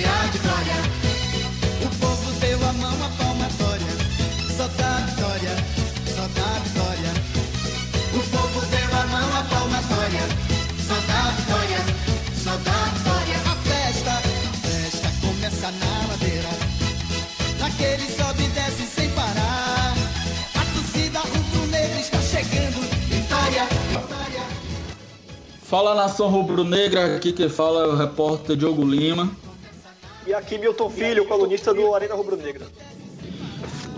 de glória. O povo deu a mão à palmatória, só dá vitória, só dá vitória. O povo deu a mão à palmatória, só dá vitória, só dá vitória. A festa, a festa começa na ladeira, naquele sobe e desce sem parar. A torcida rubro-negra está chegando, vitória, vitória. Fala nação rubro-negra, aqui quem fala é o repórter Diogo Lima. E aqui Milton Filho, colunista do Arena Rubro Negra.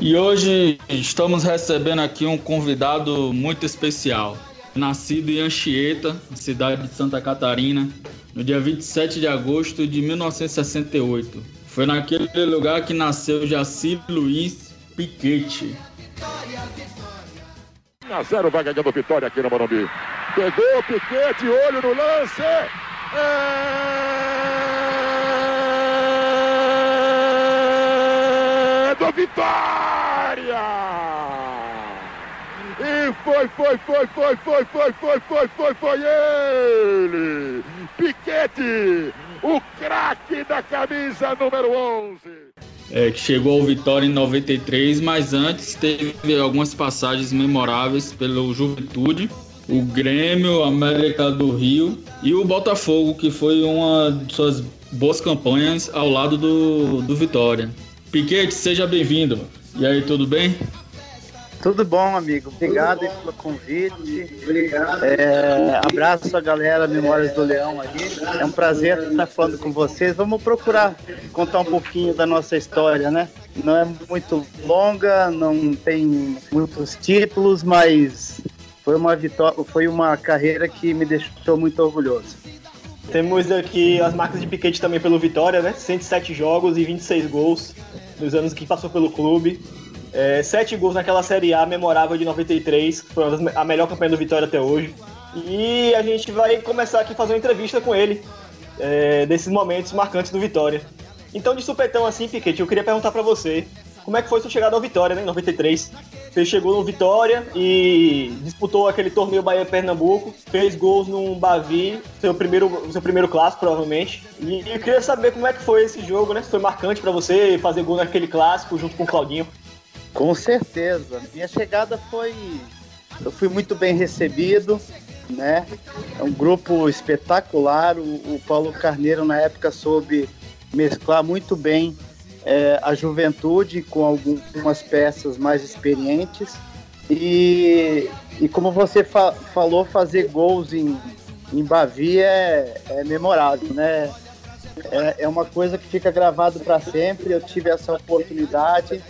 E hoje estamos recebendo aqui um convidado muito especial. Nascido em Anchieta, cidade de Santa Catarina, no dia 27 de agosto de 1968. Foi naquele lugar que nasceu Jaci Luiz Piquete. 1 a 0 vai ganhando vitória aqui no Morumbi. Pegou o Piquete, olho no lance. É do Vitória! E foi, foi, foi, foi, foi, foi, foi, foi, foi, foi ele! Piquete, o craque da camisa número 11. é, que chegou ao Vitória em 93, mas antes teve algumas passagens memoráveis pelo Juventude, o Grêmio, América do Rio e o Botafogo, que foi uma de suas boas campanhas ao lado do, do Vitória. Piquete, seja bem-vindo. E aí, tudo bem? Tudo bom, amigo. Obrigado aí pelo convite. É, abraço a galera Memórias do Leão aí. É um prazer estar falando com vocês. Vamos procurar contar um pouquinho da nossa história, né? Não é muito longa, não tem muitos títulos, mas foi uma vitória, foi uma carreira que me deixou muito orgulhoso. Temos aqui as marcas de Piquete também pelo Vitória, né? 107 jogos e 26 gols nos anos que passou pelo clube. É, sete gols naquela Série A memorável de 93, que foi a melhor campanha do Vitória até hoje. E a gente vai começar aqui a fazer uma entrevista com ele, é, desses momentos marcantes do Vitória. Então, de supetão assim, Piquete, eu queria perguntar pra você, como é que foi sua chegada ao Vitória, né, em 93? Você chegou no Vitória e disputou aquele torneio Bahia-Pernambuco, fez gols num Bavi, seu primeiro, seu primeiro clássico, provavelmente. E eu queria saber como é que foi esse jogo, né? Se foi marcante pra você fazer gol naquele clássico junto com o Claudinho. Com certeza. Minha chegada foi. Eu fui muito bem recebido, né? É um grupo espetacular. O, o Paulo Carneiro, na época, soube mesclar muito bem é, a juventude com algumas peças mais experientes. E, e como você fa- falou, fazer gols em, em Bavi é, é memorável, né? É, é uma coisa que fica gravado para sempre. Eu tive essa oportunidade,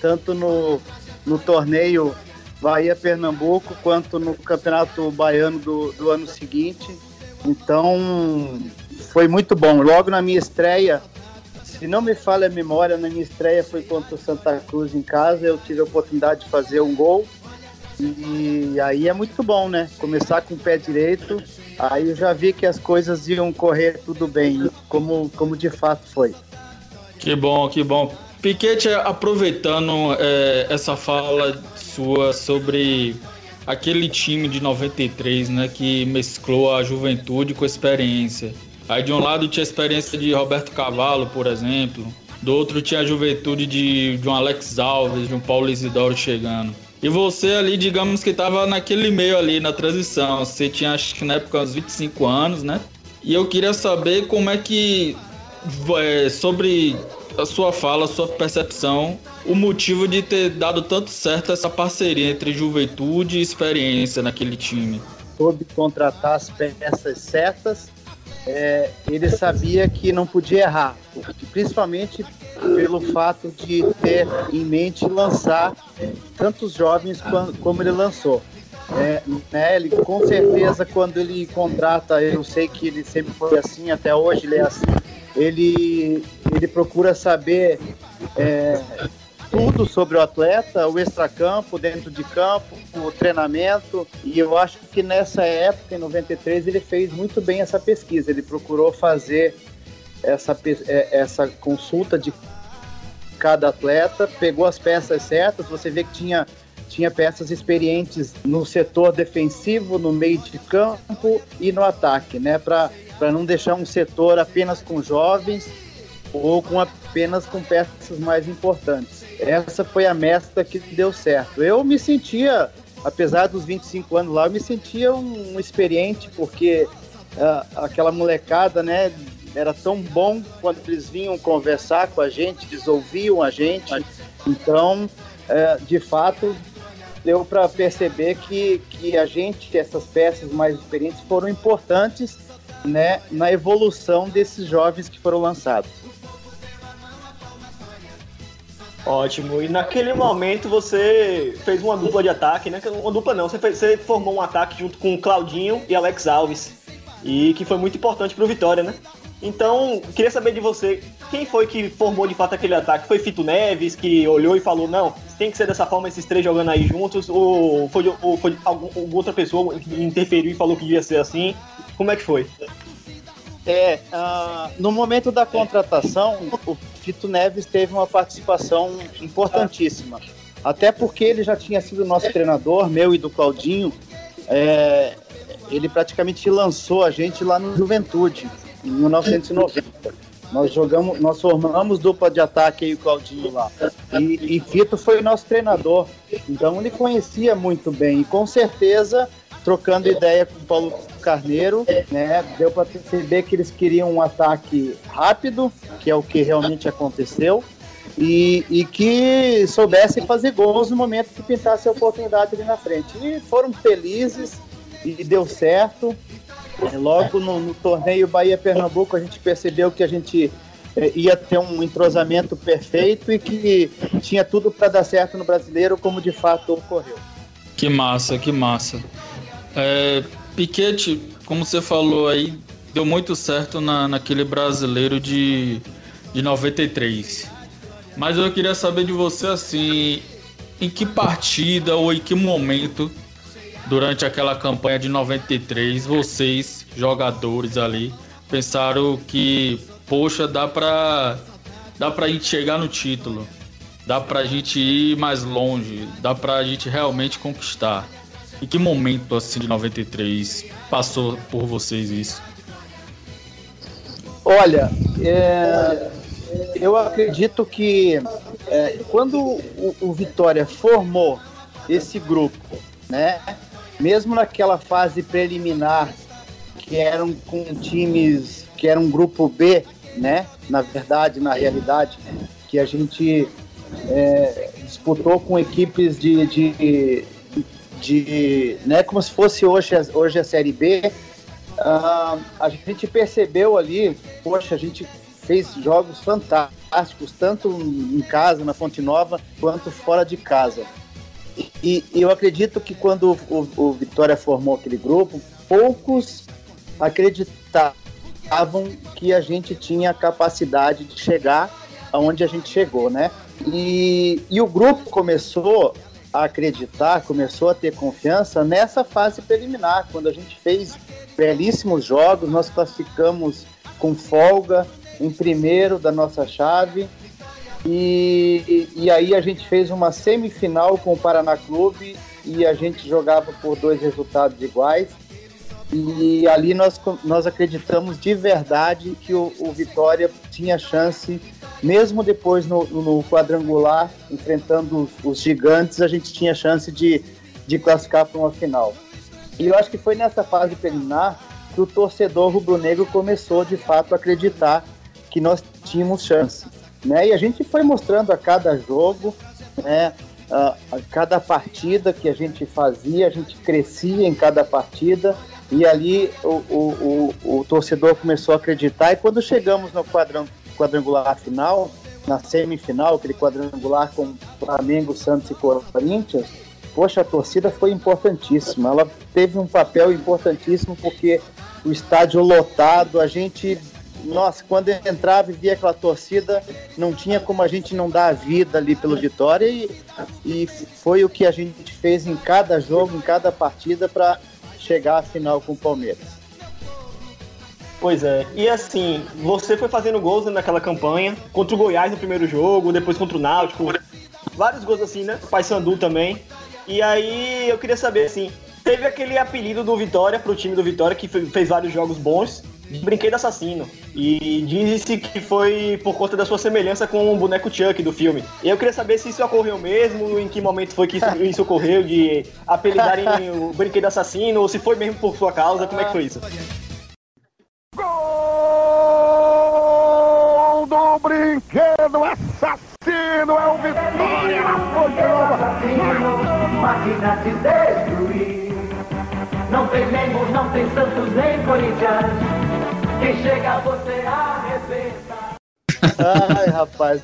tanto no, no torneio Bahia-Pernambuco, quanto no Campeonato Baiano do, do ano seguinte. Então, foi muito bom. Logo na minha estreia, se não me falha a memória, na minha estreia foi contra o Santa Cruz em casa. Eu tive a oportunidade de fazer um gol. E aí é muito bom, né? Começar com o pé direito. Aí eu já vi que as coisas iam correr tudo bem, como, como de fato foi. Que bom, que bom. Piquete, aproveitando é, essa fala sua sobre aquele time de 93, né, que mesclou a juventude com a experiência. Aí de um lado tinha a experiência de Roberto Cavalo, por exemplo, do outro tinha a juventude de, de um Alex Alves, de um Paulo Isidoro chegando. E você ali, digamos que estava naquele meio ali, na transição. Você tinha, acho que na época, uns 25 anos, né? E eu queria saber como é que, é, sobre a sua fala, a sua percepção, o motivo de ter dado tanto certo essa parceria entre juventude e experiência naquele time. Soube contratar as peças certas. É, ele sabia que não podia errar, principalmente pelo fato de ter em mente lançar tantos jovens como ele lançou. É, né, ele, com certeza, quando ele contrata, eu sei que ele sempre foi assim, até hoje ele é assim, ele, ele procura saber é, tudo sobre o atleta, o extracampo, dentro de campo, o treinamento. E eu acho que nessa época, em 93, ele fez muito bem essa pesquisa. Ele procurou fazer essa, é, essa consulta de cada atleta, pegou as peças certas. Você vê que tinha, tinha peças experientes no setor defensivo, no meio de campo e no ataque, né? Para não deixar um setor apenas com jovens ou com apenas com peças mais importantes. Essa foi a mescla que deu certo. Eu me sentia, apesar dos 25 anos lá, eu me sentia um, experiente, porque uh, aquela molecada, né, era tão bom quando eles vinham conversar com a gente, eles ouviam a gente. Então, uh, de fato, deu para perceber que, que a gente, essas peças mais experientes, foram importantes né, na evolução desses jovens que foram lançados. Ótimo. E naquele momento você fez uma dupla de ataque, né? Uma dupla não, você, fez, você formou um ataque junto com Claudinho e Alex Alves. E que foi muito importante pro Vitória, né? Então, queria saber de você, quem foi que formou de fato aquele ataque? Foi Fito Neves que olhou e falou, não, tem que ser dessa forma esses três jogando aí juntos? Ou foi, ou foi algum, alguma outra pessoa que interferiu e falou que devia ser assim? Como é que foi? É, uh, no momento da contratação, o Fito Neves teve uma participação importantíssima. Até porque ele já tinha sido nosso treinador, meu e do Claudinho. É, ele praticamente lançou a gente lá no Juventude, em 1990. Nós jogamos, nós formamos dupla de ataque aí o Claudinho lá. E, e Fito foi nosso treinador. Então ele conhecia muito bem. E com certeza, trocando ideia com o Paulo Carneiro, né? Deu para perceber que eles queriam um ataque rápido, que é o que realmente aconteceu, e, e que soubesse fazer gols no momento que pintasse a oportunidade ali na frente. E foram felizes e deu certo. É, logo no, no torneio Bahia-Pernambuco a gente percebeu que a gente é, ia ter um entrosamento perfeito e que tinha tudo para dar certo no brasileiro, como de fato ocorreu. Que massa, que massa. É, Piquete, como você falou aí, deu muito certo na, naquele brasileiro de, de 93. Mas eu queria saber de você assim, em que partida ou em que momento durante aquela campanha de 93 vocês, jogadores ali, pensaram que, poxa, dá pra, dá pra gente chegar no título, dá pra gente ir mais longe, dá pra gente realmente conquistar. Em que momento assim de 93 passou por vocês isso? Olha, é, eu acredito que é, quando o, o, Vitória formou esse grupo, né, mesmo naquela fase preliminar, que eram com times que era um grupo B, né, na verdade, na realidade, que a gente é, disputou com equipes de, de de né, como se fosse hoje, hoje a Série B, uh, a gente percebeu ali, poxa, a gente fez jogos fantásticos, tanto em casa, na Fonte Nova, quanto fora de casa. E, e eu acredito que quando o, o, Vitória formou aquele grupo, poucos acreditavam que a gente tinha a capacidade de chegar aonde a gente chegou, né? E, e o grupo começou a acreditar, começou a ter confiança nessa fase preliminar, quando a gente fez belíssimos jogos, nós classificamos com folga em primeiro da nossa chave. E, e, e, aí a gente fez uma semifinal com o Paraná Clube e a gente jogava por dois resultados iguais. E ali nós, nós acreditamos de verdade que o, o Vitória tinha chance mesmo depois no, no quadrangular, enfrentando os, os, gigantes, a gente tinha chance de, de classificar para uma final. E eu acho que foi nessa fase preliminar que o torcedor rubro-negro começou de fato a acreditar que nós tínhamos chance. Né? E a gente foi mostrando a cada jogo, né? a, a cada partida que a gente fazia, a gente crescia em cada partida e ali o, o, o, o torcedor começou a acreditar. E quando chegamos no quadrangular final, na semifinal, aquele quadrangular com Flamengo, Santos e Corinthians, poxa, a torcida foi importantíssima. Ela teve um papel importantíssimo porque o estádio lotado, a gente, nossa, quando entrava e via aquela torcida, não tinha como a gente não dar a vida ali pelo Vitória e, e foi o que a gente fez em cada jogo, em cada partida para chegar à final com o Palmeiras. Pois é. E assim, você foi fazendo gols naquela campanha, contra o Goiás no primeiro jogo, depois contra o Náutico, vários gols assim, né? Paysandu também. E aí eu queria saber assim, teve aquele apelido do Vitória pro time do Vitória que fez vários jogos bons de brinquedo assassino. E diz-se que foi por conta da sua semelhança com o boneco Chuck do filme. E eu queria saber se isso ocorreu mesmo, em que momento foi que isso, isso ocorreu, de apelidarem o brinquedo assassino, ou se foi mesmo por sua causa, como é que foi isso? Gol do brinquedo assassino é o Vitória. Máquina de destruir. Não tem membros, não tem Santos nem Corinthians. Quem chega você arrebenta. Ai, rapaz,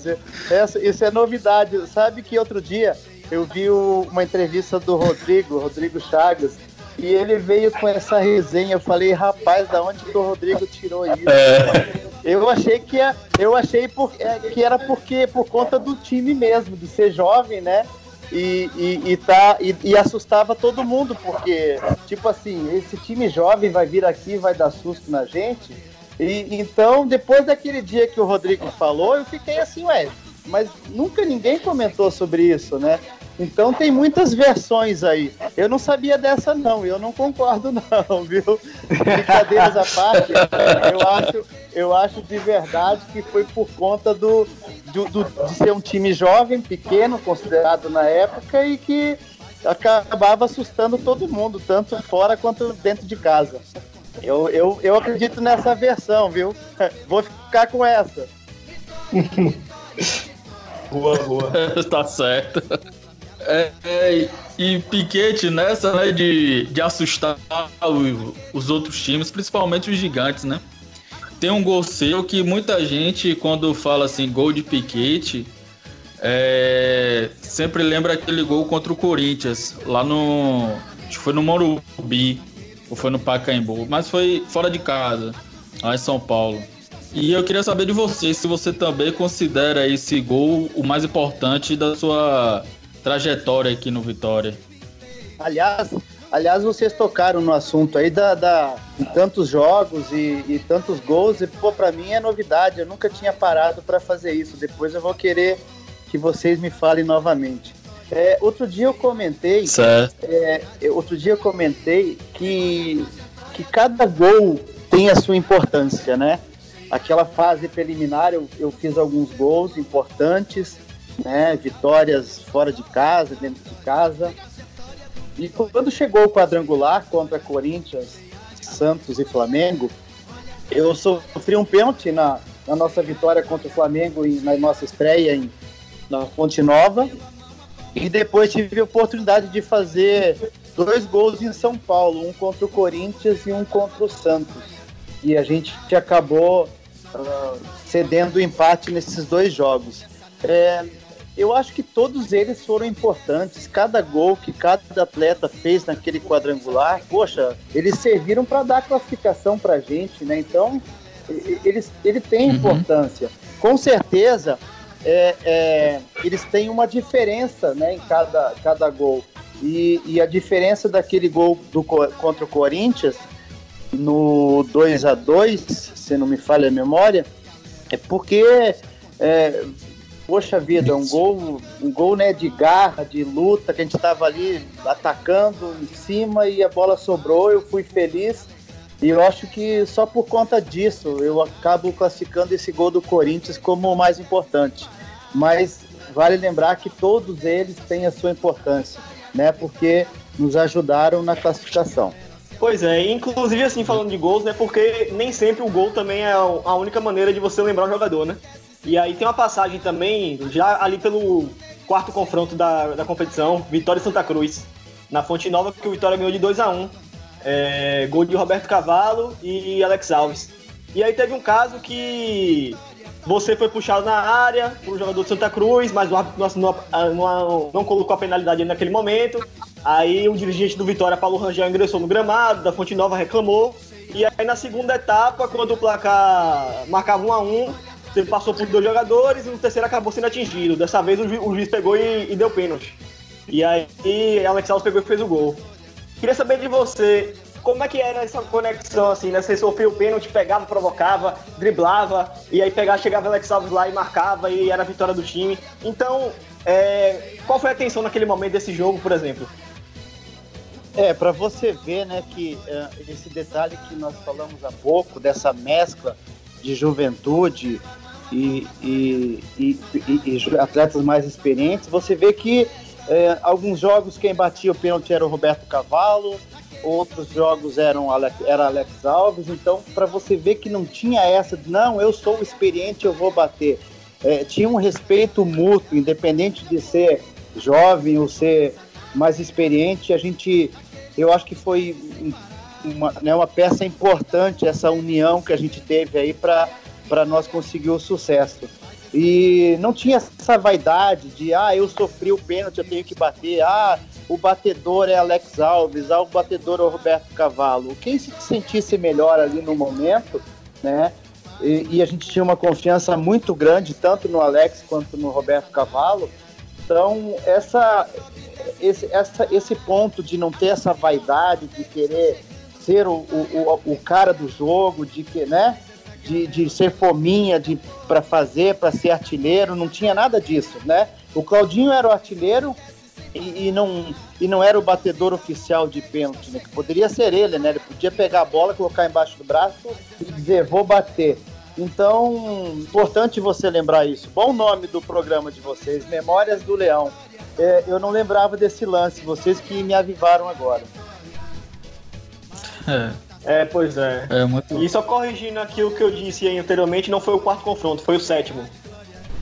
essa, isso é novidade. Sabe que outro dia eu vi o- uma entrevista do Rodrigo, Rodrigo Chagas, e ele veio com essa resenha. Eu falei, rapaz, da onde que o Rodrigo tirou isso? Eu achei que é- eu achei por- é, que era porque por conta do time mesmo, de ser jovem, né? E, e, e tá, e, e assustava todo mundo, porque, tipo assim, esse time jovem vai vir aqui, vai dar susto na gente. E, então, depois daquele dia que o Rodrigo falou, eu fiquei assim, ué, mas nunca ninguém comentou sobre isso, né? Então tem muitas versões aí. Eu não sabia dessa não, eu não concordo não, viu? Brincadeiras à parte, eu acho, eu acho de verdade que foi por conta do, do, do- de ser um time jovem, pequeno, considerado na época, e que acabava assustando todo mundo, tanto fora quanto dentro de casa. Eu, eu, eu acredito nessa versão, viu? Vou ficar com essa. Boa, boa. tá certo. É, é, e Piquete nessa, né, de, de assustar o- os outros times, principalmente os gigantes, né? Tem um gol seu que muita gente, quando fala assim, gol de Piquete, é, sempre lembra aquele gol contra o Corinthians, lá no. Acho que foi no Morumbi, ou foi no Pacaembu, mas foi fora de casa, lá em São Paulo. E eu queria saber de você, se você também considera esse gol o mais importante da sua trajetória aqui no Vitória. Aliás, aliás, vocês tocaram no assunto aí da, da de tantos jogos e, e tantos gols. E, pô, pra mim é novidade. Eu nunca tinha parado para fazer isso. Depois eu vou querer que vocês me falem novamente. É, outro dia eu comentei Certo. É, outro dia eu comentei que, que cada gol tem a sua importância, né? Aquela fase preliminar eu, eu fiz alguns gols importantes, né? Vitórias fora de casa, dentro de casa. E quando chegou o quadrangular contra Corinthians, Santos e Flamengo, eu sofri um pênalti na, na nossa vitória contra o Flamengo e na nossa estreia em, na Fonte Nova. E depois tive a oportunidade de fazer dois gols em São Paulo, um contra o Corinthians e um contra o Santos. E a gente acabou ah, cedendo o empate nesses dois jogos. É, eu acho que todos eles foram importantes. Cada gol que cada atleta fez naquele quadrangular, poxa, eles serviram para dar classificação para a gente, né? Então, e- eles, ele tem Uhum. importância. Com certeza, é, é, eles têm uma diferença né, em cada, cada gol. E, e a diferença daquele gol do, Co- contra o Corinthians, no 2 a 2 se não me falha a memória, é porque, é, poxa vida, um gol, um gol né, de garra, de luta, que a gente estava ali atacando em cima e a bola sobrou, eu fui feliz. E eu acho que só por conta disso eu acabo classificando esse gol do Corinthians como o mais importante. Mas vale lembrar que todos eles têm a sua importância, né? Porque nos ajudaram na classificação. Pois é, inclusive assim, falando de gols, né? Porque nem sempre o gol também é a única maneira de você lembrar o jogador, né? E aí tem uma passagem também, já ali pelo quarto confronto da, da competição, Vitória e Santa Cruz, na Fonte Nova, que o Vitória ganhou de 2 a 1 é, Gol de Roberto Cavalo e Alex Alves. E aí teve um caso que você foi puxado na área por jogador de Santa Cruz, mas o árbitro não, não, não, não colocou a penalidade naquele momento. Aí o dirigente do Vitória, Paulo Rangel, ingressou no gramado, da Fonte Nova reclamou. E aí na segunda etapa, quando o placar marcava 1 a 1 ele passou por dois jogadores e no terceiro acabou sendo atingido. Dessa vez o, ju o juiz pegou e, e, deu pênalti. E aí Alex Alves pegou e fez o gol. Queria saber de você, como é que era essa conexão, assim, né? Você sofreu o pênalti, pegava, provocava, driblava, e aí pegava, chegava Alex Alves lá e marcava, e era a vitória do time. Então, é, qual foi a tensão naquele momento desse jogo, por exemplo? É, para você ver, né, que uh, esse detalhe que nós falamos há pouco, dessa mescla de juventude e, e, e, e atletas mais experientes, você vê que uh, alguns jogos quem batia o pênalti era o Roberto Cavalo, outros jogos eram Alex, era Alex Alves, então para você ver que não tinha essa não, eu sou experiente, eu vou bater. É, tinha um respeito mútuo, independente de ser jovem ou ser mais experiente, a gente, eu acho que foi uma, né, uma peça importante essa união que a gente teve aí para nós conseguir o sucesso. E não tinha essa vaidade de, ah, eu sofri o pênalti, eu tenho que bater, ah, o batedor é Alex Alves, ah, o batedor é o Roberto Cavalo. Quem se sentisse melhor ali no momento, né? E, e, a gente tinha uma confiança muito grande, tanto no Alex quanto no Roberto Cavalo. Então, essa, esse, essa, esse ponto de não ter essa vaidade, de querer ser o, o, o cara do jogo, de que, né? De, de ser fominha de para fazer, para ser artilheiro, não tinha nada disso, né? O Claudinho era o artilheiro, e, e, não, e não era o batedor oficial de pênalti, né? Que poderia ser ele, né? Ele podia pegar a bola, colocar embaixo do braço e dizer, vou bater. Então, importante você lembrar isso. Bom nome do programa de vocês, Memórias do Leão. É, eu não lembrava desse lance, vocês que me avivaram agora. É. É, pois é. é muito... E só corrigindo aqui o que eu disse anteriormente, não foi o quarto confronto, foi o sétimo.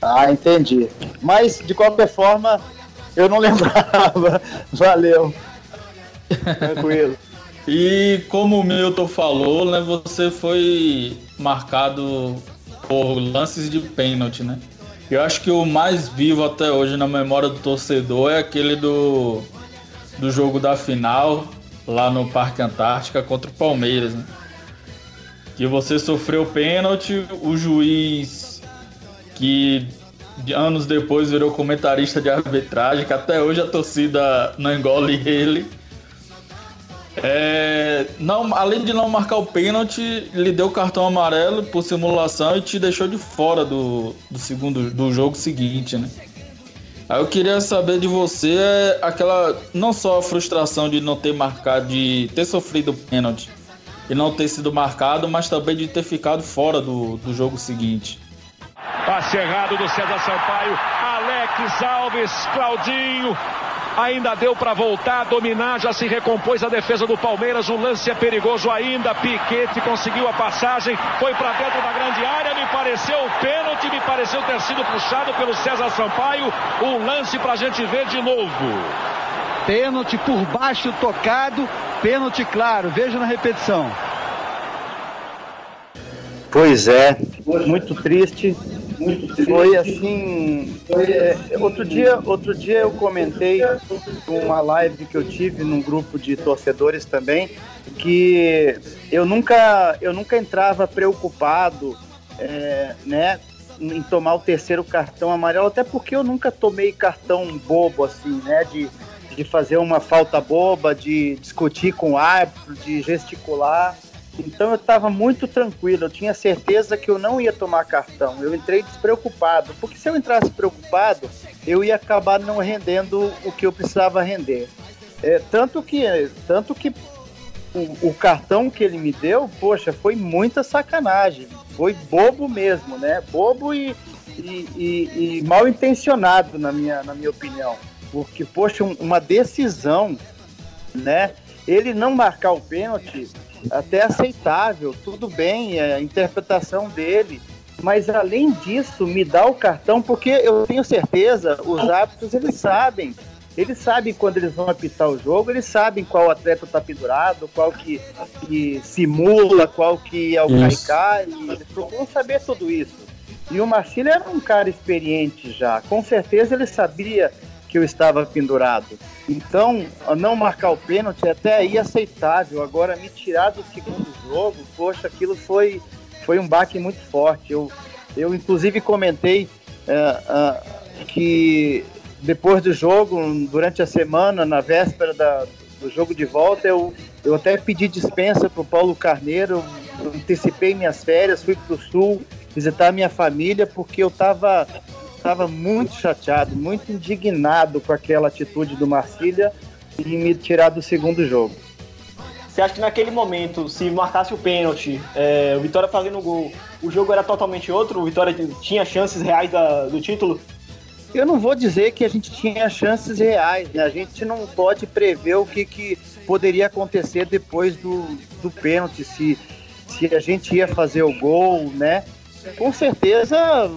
Ah, entendi. Mas, de qualquer forma, eu não lembrava. Valeu. Tranquilo. E como o Milton falou, né, você foi marcado por lances de pênalti, né? Eu acho que o mais vivo até hoje na memória do torcedor é aquele do, do jogo da final lá no Parque Antártica contra o Palmeiras, né? Que você sofreu pênalti, o juiz que anos depois virou comentarista de arbitragem, que até hoje a torcida não engole ele. É, não, além de não marcar o pênalti, lhe deu cartão amarelo por simulação e te deixou de fora do, do segundo do jogo seguinte, né? Aí eu queria saber de você é, aquela não só a frustração de não ter marcado, de ter sofrido pênalti e não ter sido marcado, mas também de ter ficado fora do, do jogo seguinte. Passe errado do César Sampaio. Alex Alves, Claudinho. Ainda deu para voltar, dominar, já se recompôs a defesa do Palmeiras. O lance é perigoso ainda. Piquete conseguiu a passagem, foi para dentro da grande área. Me pareceu o pênalti, me pareceu ter sido puxado pelo César Sampaio. O lance para a gente ver de novo. Pênalti por baixo tocado, pênalti claro. Veja na repetição. Pois é, muito triste. Foi assim. É, outro dia, outro dia eu comentei uma live que eu tive num grupo de torcedores também que eu nunca, eu nunca entrava preocupado, é, né, em tomar o terceiro cartão amarelo, até porque eu nunca tomei cartão bobo assim, né, de, de fazer uma falta boba, de discutir com o árbitro, de gesticular. Então eu estava muito tranquilo, eu tinha certeza que eu não ia tomar cartão. Eu entrei despreocupado, porque se eu entrasse preocupado, eu ia acabar não rendendo o que eu precisava render. É, tanto que, tanto que o, o, cartão que ele me deu, poxa, foi muita sacanagem. Foi bobo mesmo, né? Bobo e, e, e, e mal intencionado, na minha, na minha opinião. Porque, poxa, uma decisão, né? Ele não marcar o pênalti até aceitável, tudo bem, é a interpretação dele. Mas além disso, me dá o cartão, porque eu tenho certeza, os árbitros eles sabem. Eles sabem quando eles vão apitar o jogo, eles sabem qual atleta está pendurado, qual que, que, simula, qual que é o caicá, e eles procuram saber tudo isso. E o Marcílio era um cara experiente já, com certeza ele sabia que eu estava pendurado. Então, não marcar o pênalti é até aí aceitável. Agora, me tirar do segundo jogo, poxa, aquilo foi, foi um baque muito forte. Eu, eu inclusive, comentei é, é, que depois do jogo, durante a semana, na véspera da, do jogo de volta, eu, eu até pedi dispensa para o Paulo Carneiro, antecipei minhas férias, fui para o Sul visitar minha família, porque eu estava estava muito chateado, muito indignado com aquela atitude do Marcília e me tirar do segundo jogo. Você acha que naquele momento, se marcasse o pênalti, é, o Vitória fazendo gol, o jogo era totalmente outro? O Vitória tinha chances reais da, do título? Eu não vou dizer que a gente tinha chances reais, né? A gente não pode prever o que, que poderia acontecer depois do, do pênalti, se, se a gente ia fazer o gol, né? Com certeza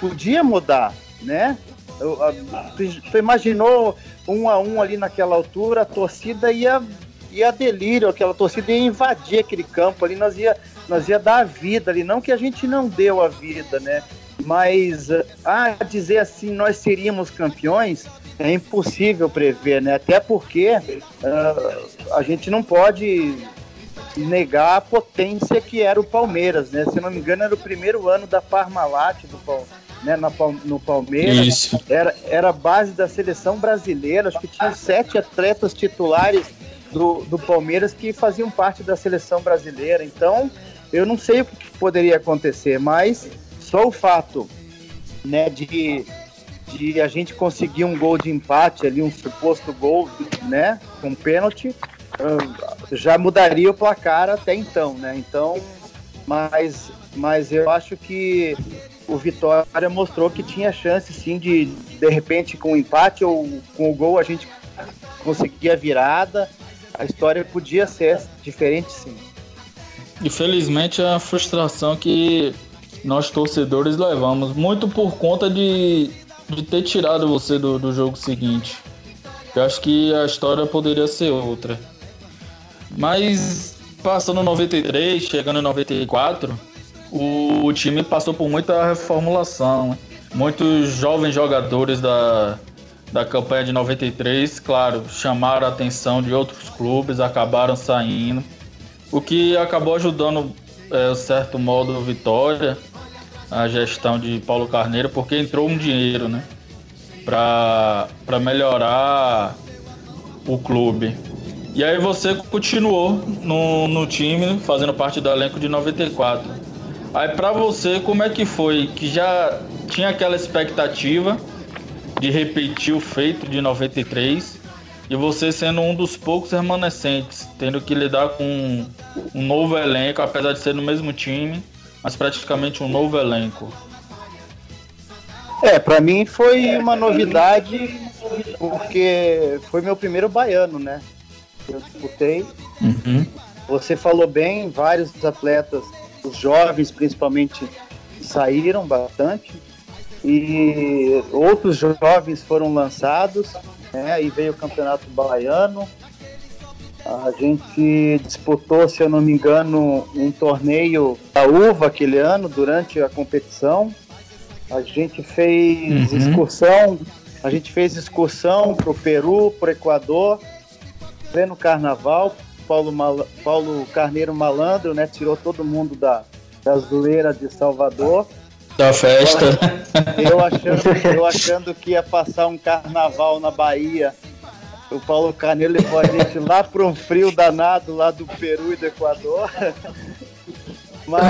podia mudar, né? A, tu imaginou um a um ali naquela altura, a torcida ia, ia delírio, aquela torcida ia invadir aquele campo ali, nós ia, nós ia dar a vida ali, não que a gente não deu a vida, né? Mas ah, dizer assim, nós seríamos campeões, é impossível prever, né? Até porque uh, a gente não pode negar a potência que era o Palmeiras, né? Se não me engano, era o primeiro ano da Parmalat do né, no Palmeiras. Isso. Era, era base da seleção brasileira, acho que tinha sete atletas titulares do, do Palmeiras que faziam parte da seleção brasileira. Então, eu não sei o que poderia acontecer, mas só o fato né, de, de a gente conseguir um gol de empate ali, um suposto gol, né, com pênalti, já mudaria o placar até então, né? Então, mas, mas eu acho que o Vitória mostrou que tinha chance sim de, de repente, com o empate ou com o gol a gente conseguir a virada. A história podia ser diferente sim. Infelizmente a frustração que nós torcedores levamos, muito por conta de, de ter tirado você do, do jogo seguinte. Eu acho que a história poderia ser outra. Mas passando 93, chegando em 94, o, time passou por muita reformulação. Muitos jovens jogadores da, da campanha de 93, claro, chamaram a atenção de outros clubes, acabaram saindo, o que acabou ajudando, é, certo modo, o Vitória a gestão de Paulo Carneiro, porque entrou um dinheiro, né? Para melhorar o clube. E aí você continuou no, no time, fazendo parte do elenco de 94. Aí para você, como é que foi? Que já tinha aquela expectativa de repetir o feito de 93 e você sendo um dos poucos remanescentes, tendo que lidar com um novo elenco, apesar de ser no mesmo time mas praticamente um novo elenco. É, para mim foi uma novidade porque foi meu primeiro baiano, né? Eu disputei. Uhum. Você falou bem, vários atletas, os jovens principalmente, saíram bastante e outros jovens foram lançados, né? Aí veio o Campeonato Baiano, a gente disputou, se eu não me engano, um torneio da uva aquele ano, durante a competição. A gente fez uhum. excursão, a gente fez excursão para o Peru, para o Equador, pleno carnaval. Paulo, Mal, Paulo Carneiro Malandro, né? Tirou todo mundo da, da zoeira de Salvador. Da festa. Eu achando, eu achando que ia passar um carnaval na Bahia o Paulo Carneiro levou a gente lá para um frio danado lá do Peru e do Equador. mas,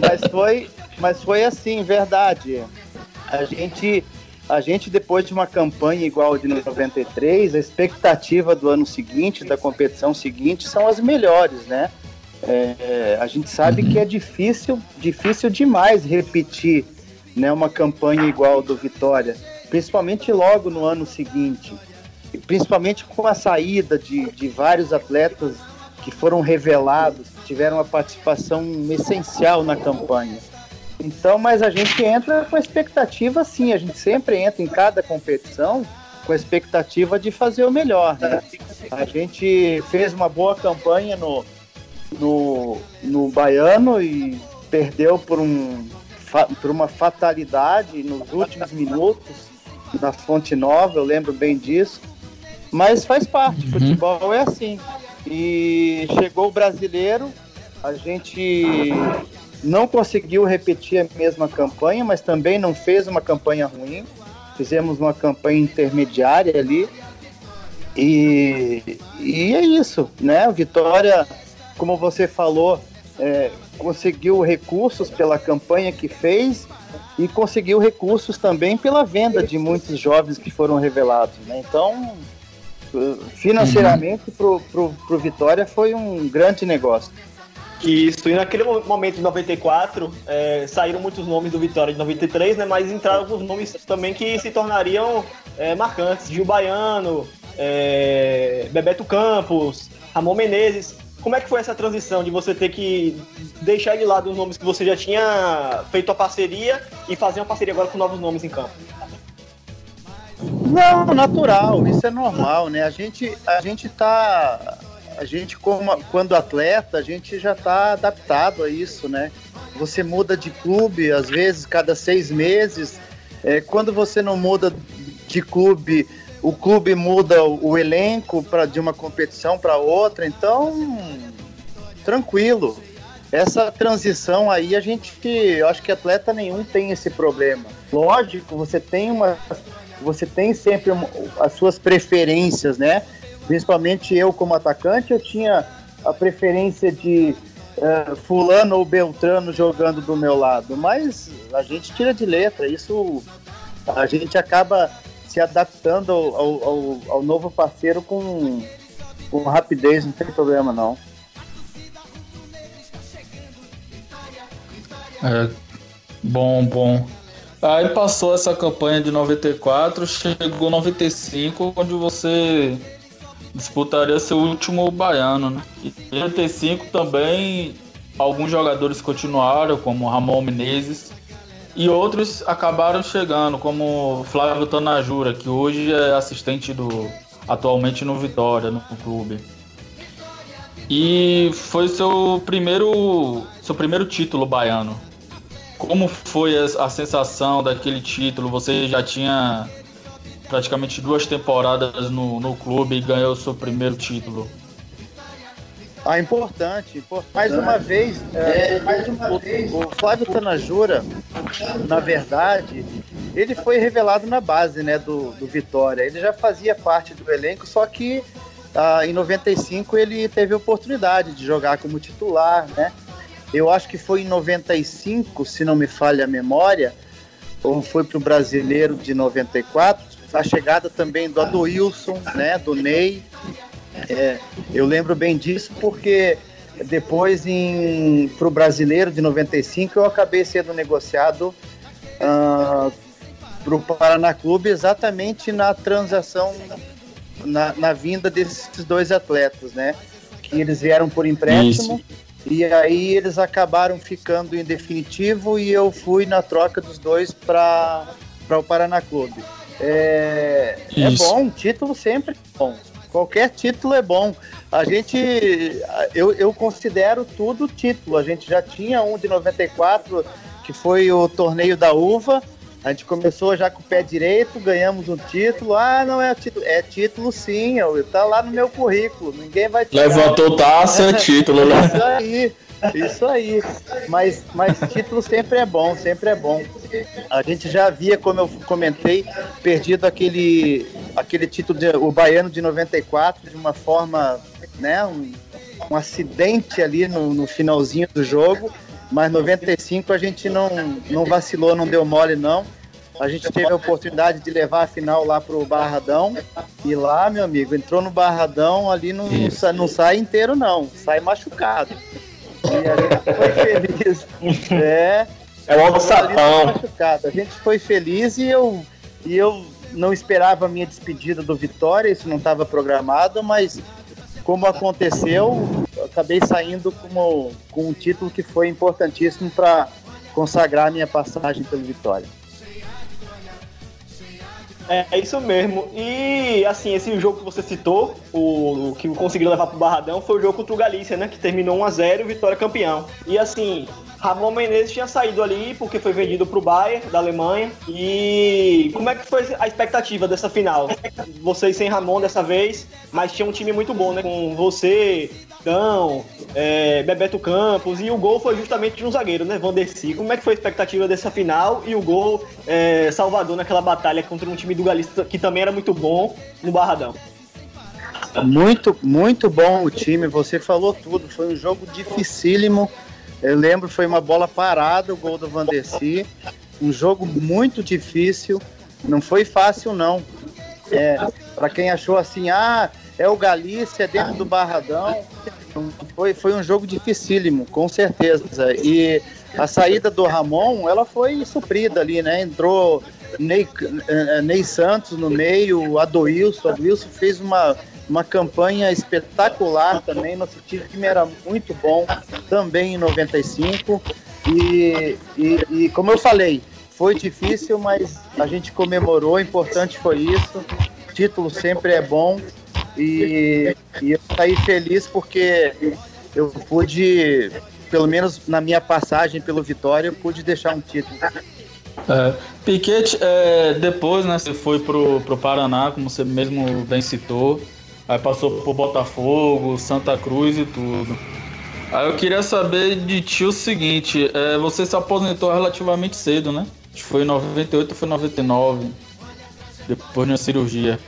mas, foi, mas foi assim, verdade. A gente, a gente, depois de uma campanha igual de 93, a expectativa do ano seguinte, da competição seguinte, são as melhores, né? É, a gente sabe que é difícil, difícil demais repetir né, uma campanha igual do Vitória, principalmente logo no ano seguinte principalmente com a saída de, de vários atletas que foram revelados, que tiveram uma participação essencial na campanha. Então, mas a gente entra com expectativa, sim, a gente sempre entra em cada competição com a expectativa de fazer o melhor. Né? A gente fez uma boa campanha no, no, no Baiano e perdeu por, um, por uma fatalidade nos últimos minutos na Fonte Nova, eu lembro bem disso. Mas faz parte, uhum. futebol é assim. E chegou o brasileiro, a gente não conseguiu repetir a mesma campanha, mas também não fez uma campanha ruim. Fizemos uma campanha intermediária ali. E, e é isso, né? O Vitória, como você falou, é, conseguiu recursos pela campanha que fez e conseguiu recursos também pela venda de muitos jovens que foram revelados. Né? Então, Financeiramente, pro, pro, pro Vitória foi um grande negócio. Isso, e naquele mo- momento de 94, é, saíram muitos nomes do Vitória de 93, né? Mas entraram alguns nomes também que se tornariam é, marcantes. Gil Baiano, é, Bebeto Campos, Ramon Menezes. Como é que foi essa transição de você ter que deixar de lado os nomes que você já tinha feito a parceria e fazer uma parceria agora com novos nomes em campo? Não, natural, isso é normal, né? A gente, a gente tá. A gente, como, quando atleta, a gente já tá adaptado a isso, né? Você muda de clube, às vezes, cada seis meses. É, quando você não muda de clube, o clube muda o, elenco pra, de uma competição para outra, então tranquilo. Essa transição aí a gente, eu acho que atleta nenhum tem esse problema. Lógico, você tem uma, você tem sempre as suas preferências, né? Principalmente eu como atacante, eu tinha a preferência de eh, fulano ou beltrano jogando do meu lado, mas a gente tira de letra, isso a gente acaba se adaptando ao, ao- ao- ao novo parceiro com, com rapidez, não tem problema não. É, bom, bom. Aí passou essa campanha de 94, chegou 95, onde você disputaria seu último baiano, né? E em 95 também alguns jogadores continuaram, como Ramon Menezes, e outros acabaram chegando, como Flávio Tanajura, que hoje é assistente do atualmente no Vitória, no clube. E foi seu primeiro seu primeiro título baiano. Como foi a, a sensação daquele título? Você já tinha praticamente duas temporadas no, no clube e ganhou o seu primeiro título. Ah, importante, importante. Mais uma vez, é, o, o Flávio Tanajura, na verdade, ele foi revelado na base né, do, do Vitória. Ele já fazia parte do elenco, só que ah, em 95 ele teve a oportunidade de jogar como titular, né? Eu acho que foi em 95, se não me falha a memória, ou foi para o Brasileiro de 94, a chegada também do Adoilson, né, do Ney, é, eu lembro bem disso porque depois para o brasileiro de 95 eu acabei sendo negociado para o Paraná Clube exatamente na transação, na, na vinda desses dois atletas, né? Que eles vieram por empréstimo e aí eles acabaram ficando em definitivo e eu fui na troca dos dois para o Paraná Clube. É, é bom, título sempre é bom. Qualquer título é bom. A gente, eu, eu considero tudo título. A gente já tinha um de 94, que foi o torneio da uva. A gente começou já com o pé direito, ganhamos um título. Ah, não é título. É título sim, eu- tá lá no meu currículo. Ninguém vai tirar. Levantou taça, é título, né? Isso aí, isso aí. Mas, mas título sempre é bom, sempre é bom. A gente já havia, como eu comentei, perdido aquele, aquele título, de, o Baiano de 94, de uma forma, né, um, um acidente ali no, no finalzinho do jogo. Mas 95 a gente não, não vacilou, não deu mole não. A gente teve a oportunidade de levar a final lá pro Barradão. E lá, meu amigo, entrou no Barradão, ali não, não, sa- não sai inteiro, não. Sai machucado. E a gente foi feliz. É. É ali alçapão. machucado. A gente foi feliz e eu, e eu não esperava a minha despedida do Vitória, isso não estava programado, mas como aconteceu, eu acabei saindo como, com um título que foi importantíssimo para consagrar a minha passagem pelo Vitória. É, é isso mesmo. E assim, esse jogo que você citou, o, o que conseguiu levar pro Barradão, foi o jogo contra o Galícia, né? Que terminou 1x0 e Vitória campeão. E assim, Ramon Menezes tinha saído ali porque foi vendido pro Bayern da Alemanha. E como é que foi a expectativa dessa final? Vocês sem Ramon dessa vez, mas tinha um time muito bom, né? Com você, Dão, é, Bebeto Campos e o gol foi justamente de um zagueiro, né? Vanderci. Como é que foi a expectativa dessa final e o gol é, Salvador naquela batalha contra um time do Galícia que também era muito bom no Barradão? Muito, muito bom o time, você falou tudo. Foi um jogo dificílimo. Eu lembro, foi uma bola parada, o gol do Vanderci. Um jogo muito difícil. Não foi fácil, não. é, para quem achou assim, ah, é o Galícia dentro do Barradão, foi, foi um jogo dificílimo, com certeza. E a saída do Ramon, ela foi suprida ali, né? Entrou Ney, eh, Ney Santos no meio, Adoilson. Adoilson fez uma, uma campanha espetacular também. Nosso time era muito bom também em 95. E, e, e como eu falei, foi difícil, mas a gente comemorou. Importante foi isso. Título sempre é bom. E, e eu saí feliz porque eu pude, pelo menos na minha passagem pelo Vitória, eu pude deixar um título. É, Piquete, é, depois, né, você foi pro, pro Paraná, como você mesmo bem citou, aí passou pro Botafogo, Santa Cruz e tudo. Aí eu queria saber de ti o seguinte, é, você se aposentou relativamente cedo, né? Foi em 98 ou foi 99, depois de uma cirurgia.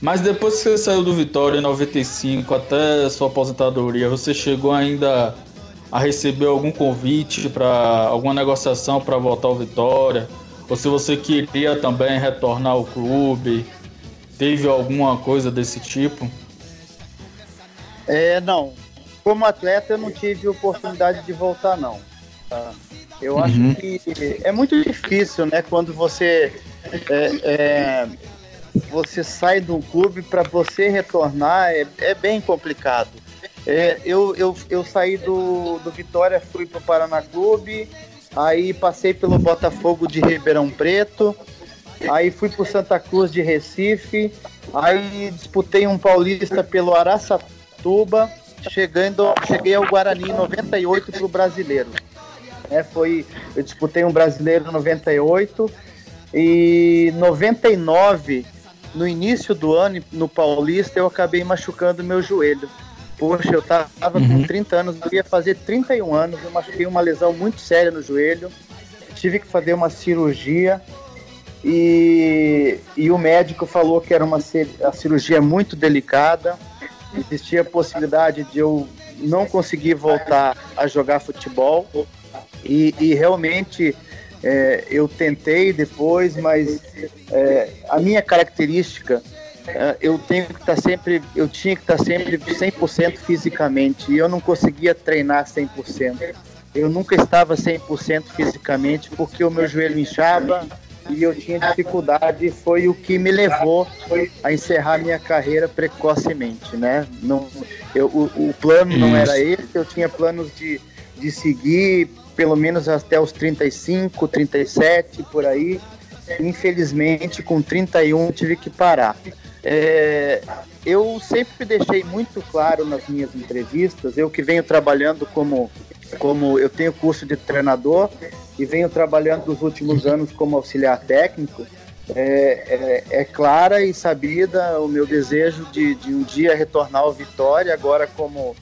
Mas depois que você saiu do Vitória em 95 até sua aposentadoria, você chegou ainda a receber algum convite para alguma negociação para voltar ao Vitória? Ou se você queria também retornar ao clube? Teve alguma coisa desse tipo? É, não. Como atleta eu não tive oportunidade de voltar não. Tá? Eu uhum. acho que é muito difícil, né? Quando você é, é, você sai do clube para você retornar é, é bem complicado. É, eu, eu, eu saí do, do Vitória, fui para o Paraná Clube, aí passei pelo Botafogo de Ribeirão Preto, aí fui para Santa Cruz de Recife, aí disputei um paulista pelo Araçatuba, chegando, cheguei ao Guarani em 98 para o brasileiro. É, foi, eu disputei um brasileiro em 98 e 99 no início do ano, no Paulista, eu acabei machucando meu joelho. Poxa, eu tava uhum. com 30 anos, eu ia fazer 31 anos, eu machuquei uma lesão muito séria no joelho, tive que fazer uma cirurgia e, e o médico falou que era uma a cirurgia muito delicada, existia a possibilidade de eu não conseguir voltar a jogar futebol e, e realmente é, eu tentei depois, mas é, a minha característica, é, eu tenho que estar sempre, eu tinha que estar sempre 100% fisicamente e eu não conseguia treinar 100%. Eu nunca estava 100% fisicamente porque o meu joelho inchava e eu tinha dificuldade e foi o que me levou a encerrar minha carreira precocemente, né? Não, eu, o, o plano não era esse, eu tinha planos de, de seguir pelo menos até os 35, 37, por aí. Infelizmente, com 31 tive que parar. É, eu sempre deixei muito claro nas minhas entrevistas, eu que venho trabalhando como, como eu tenho curso de treinador e venho trabalhando nos últimos anos como auxiliar técnico, é, é, é, clara e sabida o meu desejo de, de um dia retornar ao Vitória, agora como,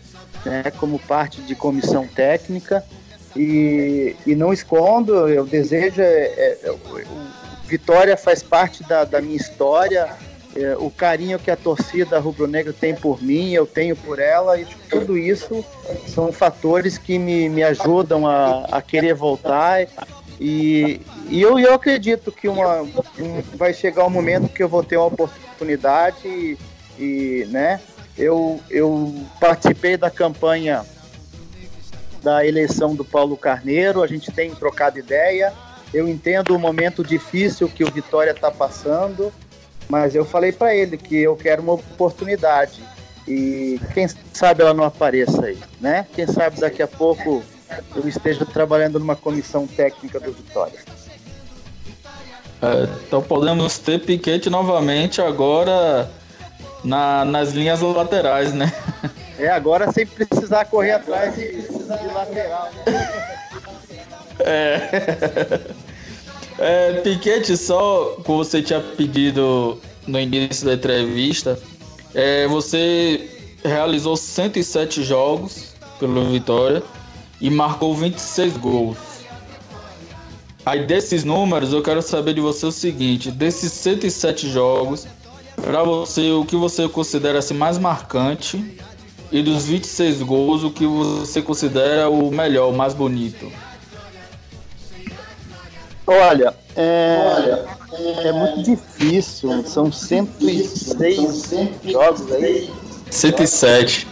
né, como parte de comissão técnica. E, e não escondo, o desejo é, é, é, Vitória faz parte da, da minha história, é, o carinho que a torcida rubro-negra tem por mim, eu tenho por ela, e tudo isso são fatores que me, me ajudam a, a querer voltar. E, e eu, eu acredito que uma, um, vai chegar um momento que eu vou ter uma oportunidade e, e né, eu, eu participei da campanha da eleição do Paulo Carneiro, a gente tem trocado ideia. Eu entendo o momento difícil que o Vitória está passando, mas eu falei para ele que eu quero uma oportunidade e quem sabe ela não apareça aí, né? Quem sabe daqui a pouco eu esteja trabalhando numa comissão técnica do Vitória. É, então podemos ter Piquete novamente agora na, nas linhas laterais, né? É, agora sem precisar correr atrás de, de lateral. É. é. Piquete, só como você tinha pedido no início da entrevista, é, você realizou 107 jogos pelo Vitória e marcou 26 gols. Aí desses números eu quero saber de você o seguinte, desses 107 jogos, para você o que você considera assim, mais marcante e dos 26 gols, o que você considera o melhor, o mais bonito? Olha, é, é muito difícil. São 106 jogos aí. 107.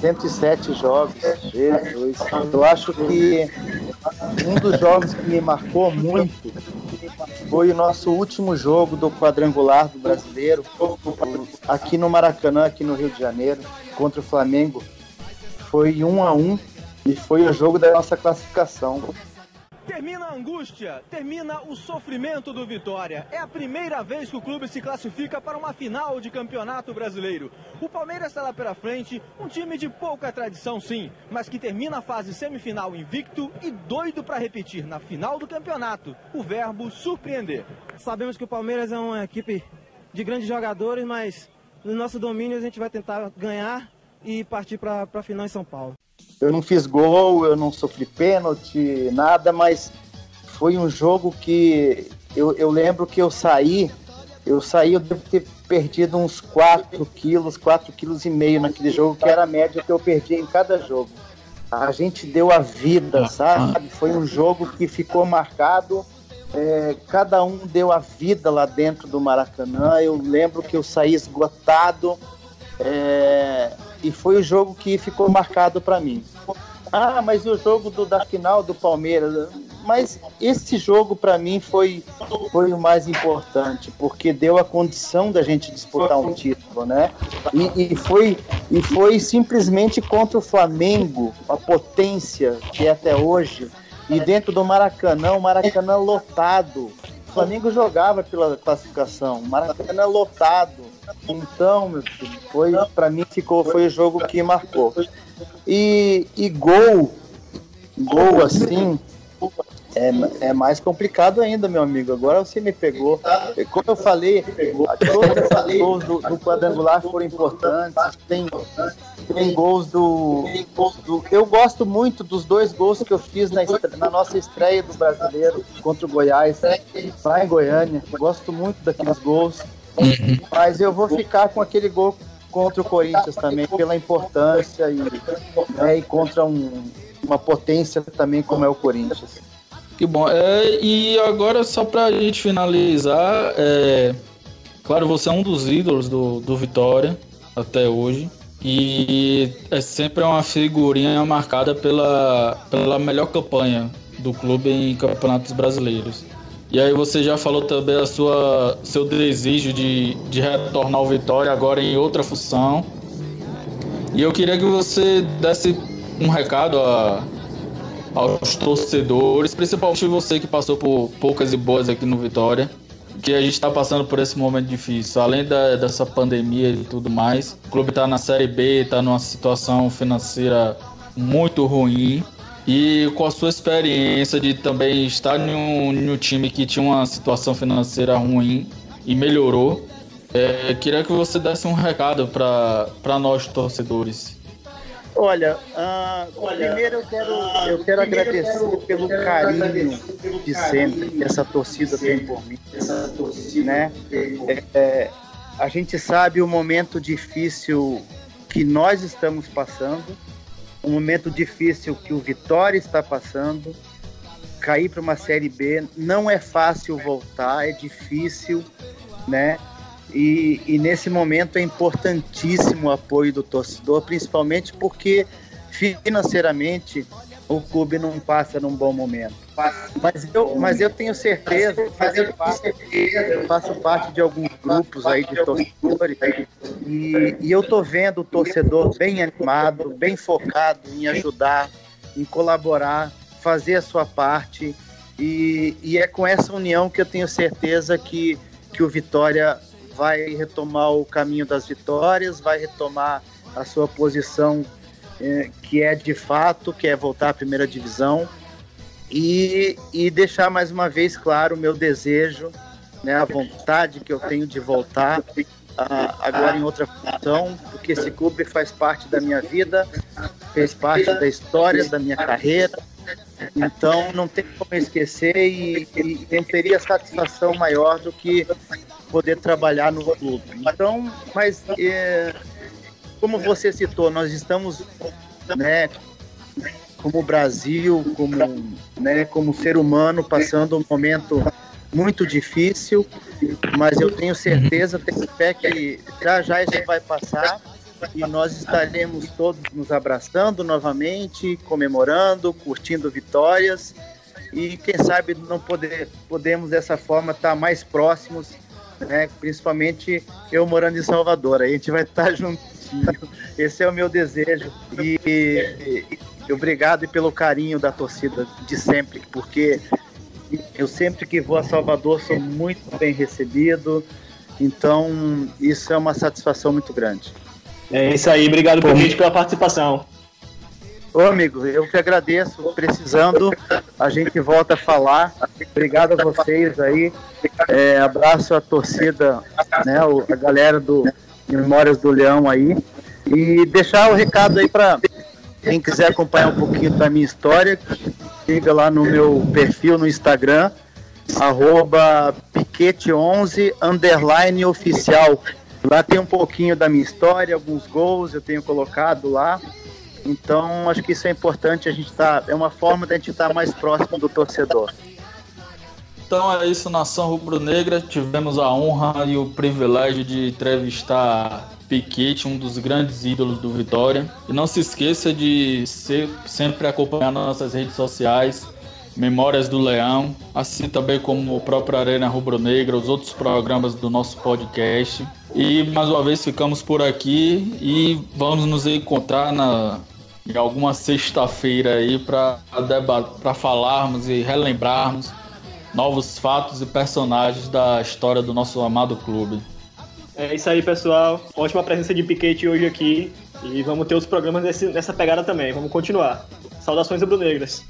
107 jogos. Jesus. Eu acho que um dos jogos que me marcou muito foi o nosso último jogo do quadrangular do brasileiro, aqui no Maracanã, aqui no Rio de Janeiro, contra o Flamengo. Foi um a um e foi o jogo da nossa classificação. Termina a angústia, termina o sofrimento do Vitória. É a primeira vez que o clube se classifica para uma final de campeonato brasileiro. O Palmeiras está lá pela frente, um time de pouca tradição, sim, mas que termina a fase semifinal invicto e doido para repetir na final do campeonato o verbo surpreender. Sabemos que o Palmeiras é uma equipe de grandes jogadores, mas no nosso domínio a gente vai tentar ganhar e partir para a final em São Paulo. Eu não fiz gol, eu não sofri pênalti, nada, mas foi um jogo que eu, eu lembro que eu saí, eu saí, eu devo ter perdido uns 4 quilos, 4 quilos e meio naquele jogo, que era a média que eu perdi em cada jogo. A gente deu a vida, sabe? Foi um jogo que ficou marcado. É, cada um deu a vida lá dentro do Maracanã. Eu lembro que eu saí esgotado. É, e foi o jogo que ficou marcado para mim. Ah, mas o jogo do, da final do Palmeiras? Mas esse jogo para mim foi, foi o mais importante, porque deu a condição da gente disputar um título, né? E, e, foi, e foi simplesmente contra o Flamengo, a potência que é até hoje, e dentro do Maracanã, o Maracanã lotado. O Flamengo jogava pela classificação, Maracanã lotado então, meu filho, foi para mim ficou foi o jogo que marcou. E, e gol, gol assim, é, é mais complicado ainda, meu amigo. Agora você me pegou. Como eu falei, todos os gols do, do quadrangular foram importantes. Tem, tem gols do, do, Eu gosto muito dos dois gols que eu fiz na, na nossa estreia do brasileiro contra o Goiás, lá em Goiânia. Gosto muito daqueles gols. Mas eu vou ficar com aquele gol contra o Corinthians também, pela importância e, né, e contra um, uma potência também como é o Corinthians. Que bom. É, e agora, só pra gente finalizar, é, claro, você é um dos ídolos do, do Vitória até hoje. E é sempre uma figurinha marcada pela, pela melhor campanha do clube em campeonatos brasileiros. E aí você já falou também a sua seu desejo de, de retornar ao Vitória agora em outra função. E eu queria que você desse um recado a, aos torcedores, principalmente você que passou por poucas e boas aqui no Vitória, que a gente está passando por esse momento difícil. Além da, dessa pandemia e tudo mais, o clube está na Série B, está numa situação financeira muito ruim. E com a sua experiência de também estar em um, em um time que tinha uma situação financeira ruim e melhorou, é, queria que você desse um recado para nós torcedores. Olha, uh, Olha primeiro eu quero, uh, eu quero agradecer eu quero, pelo carinho agradecer de sempre que essa torcida tem por mim. Né? É, é, a gente sabe o momento difícil que nós estamos passando um momento difícil que o Vitória está passando. Cair para uma Série B não é fácil voltar, é difícil, né? E, e, nesse momento é importantíssimo o apoio do torcedor, principalmente porque financeiramente o clube não passa num bom momento. Mas eu, mas eu tenho certeza, parte, eu faço parte de alguns grupos aí de torcedores e, e eu tô vendo o torcedor bem animado, bem focado em ajudar, em colaborar, fazer a sua parte e, e é com essa união que eu tenho certeza que, que o Vitória vai retomar o caminho das vitórias, vai retomar a sua posição é, que é de fato, que é voltar à primeira divisão. E, e deixar mais uma vez claro o meu desejo, né, a vontade que eu tenho de voltar agora em outra função, porque esse clube faz parte da minha vida, fez parte da história da minha carreira, então não tem como esquecer e, e não teria satisfação maior do que poder trabalhar no clube. Então, mas é, como você citou, nós estamos né, como Brasil, como, né, como ser humano, passando um momento muito difícil, mas eu tenho certeza, tenho fé que já já isso vai passar e nós estaremos todos nos abraçando novamente, comemorando, curtindo vitórias e quem sabe não poder, podemos dessa forma estar mais próximos, né? principalmente eu morando em Salvador, aí a gente vai estar juntinho, esse é o meu desejo e, e, e obrigado pelo carinho da torcida de sempre, porque eu sempre que vou a Salvador sou muito bem recebido, então isso é uma satisfação muito grande. É isso aí, obrigado por pela participação. Ô amigo, eu que agradeço. Precisando, a gente volta a falar. Obrigado a vocês aí. É, abraço a torcida, né, a galera do Memórias do Leão aí. E deixar o recado aí para quem quiser acompanhar um pouquinho da minha história, siga lá no meu perfil no Instagram, arroba piquete11 underline oficial. Lá tem um pouquinho da minha história, alguns gols eu tenho colocado lá. Então, acho que isso é importante, a gente tá, é uma forma da gente estar tá mais próximo do torcedor. Então é isso, Nação Rubro-Negra. Tivemos a honra e o privilégio de entrevistar Piquete, um dos grandes ídolos do Vitória. E não se esqueça de sempre acompanhar nossas redes sociais, Memórias do Leão, assim também como o próprio Arena Rubro-Negra, os outros programas do nosso podcast. E mais uma vez ficamos por aqui e vamos nos encontrar na, em alguma sexta-feira aí para falarmos e relembrarmos novos fatos e personagens da história do nosso amado clube. É isso aí, pessoal. Ótima presença de Piquete hoje aqui. E vamos ter os programas nesse, nessa pegada também. Vamos continuar. Saudações rubro-negras.